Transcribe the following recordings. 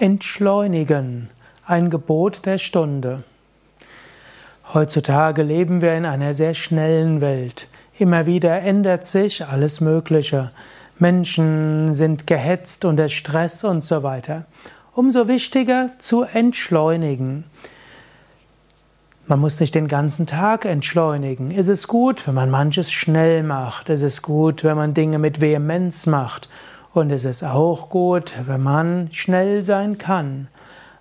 Entschleunigen. Ein Gebot der Stunde. Heutzutage leben wir in einer sehr schnellen Welt. Immer wieder ändert sich alles Mögliche. Menschen sind gehetzt unter Stress und so weiter. Umso wichtiger zu entschleunigen. Man muss nicht den ganzen Tag entschleunigen. Es ist gut, wenn man manches schnell macht. Es ist gut, wenn man Dinge mit Vehemenz macht. Und es ist auch gut, wenn man schnell sein kann.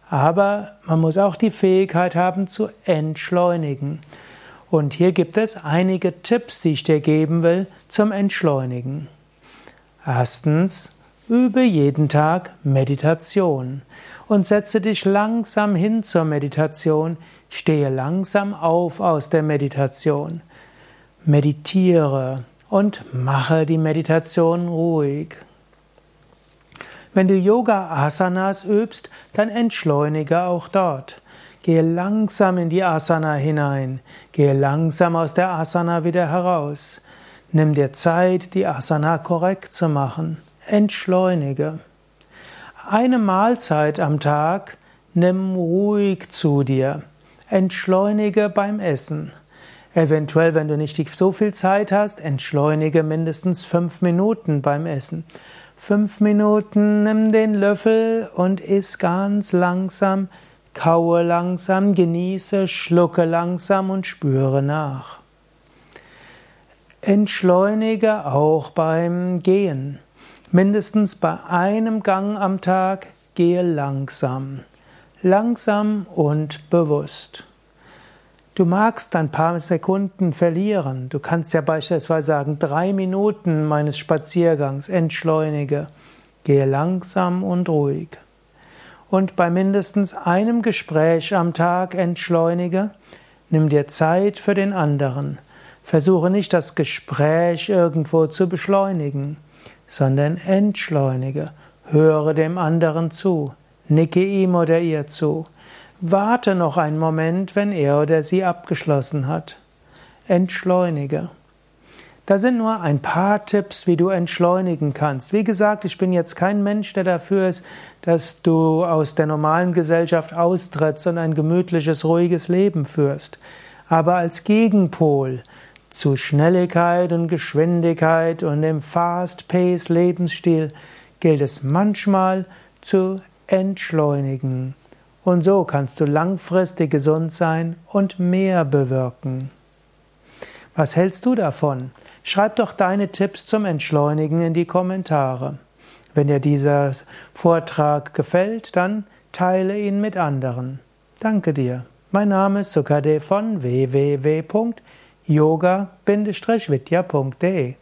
Aber man muss auch die Fähigkeit haben zu entschleunigen. Und hier gibt es einige Tipps, die ich dir geben will zum Entschleunigen. Erstens, übe jeden Tag Meditation und setze dich langsam hin zur Meditation, stehe langsam auf aus der Meditation. Meditiere und mache die Meditation ruhig. Wenn du Yoga Asanas übst, dann entschleunige auch dort. Gehe langsam in die Asana hinein. Gehe langsam aus der Asana wieder heraus. Nimm dir Zeit, die Asana korrekt zu machen. Entschleunige. Eine Mahlzeit am Tag nimm ruhig zu dir. Entschleunige beim Essen. Eventuell, wenn du nicht so viel Zeit hast, entschleunige mindestens fünf Minuten beim Essen. Fünf Minuten, nimm den Löffel und iss ganz langsam, kaue langsam, genieße, schlucke langsam und spüre nach. Entschleunige auch beim Gehen. Mindestens bei einem Gang am Tag gehe langsam. Langsam und bewusst. Du magst ein paar Sekunden verlieren. Du kannst ja beispielsweise sagen, drei Minuten meines Spaziergangs entschleunige. Gehe langsam und ruhig. Und bei mindestens einem Gespräch am Tag entschleunige. Nimm dir Zeit für den anderen. Versuche nicht das Gespräch irgendwo zu beschleunigen, sondern entschleunige. Höre dem anderen zu. Nicke ihm oder ihr zu. Warte noch einen Moment, wenn er oder sie abgeschlossen hat. Entschleunige. Da sind nur ein paar Tipps, wie du entschleunigen kannst. Wie gesagt, ich bin jetzt kein Mensch, der dafür ist, dass du aus der normalen Gesellschaft austrittst und ein gemütliches, ruhiges Leben führst. Aber als Gegenpol zu Schnelligkeit und Geschwindigkeit und dem Fast-Pace-Lebensstil gilt es manchmal zu entschleunigen. Und so kannst du langfristig gesund sein und mehr bewirken. Was hältst du davon? Schreib doch deine Tipps zum Entschleunigen in die Kommentare. Wenn dir dieser Vortrag gefällt, dann teile ihn mit anderen. Danke dir. Mein Name ist Sukade von www.yoga-vidya.de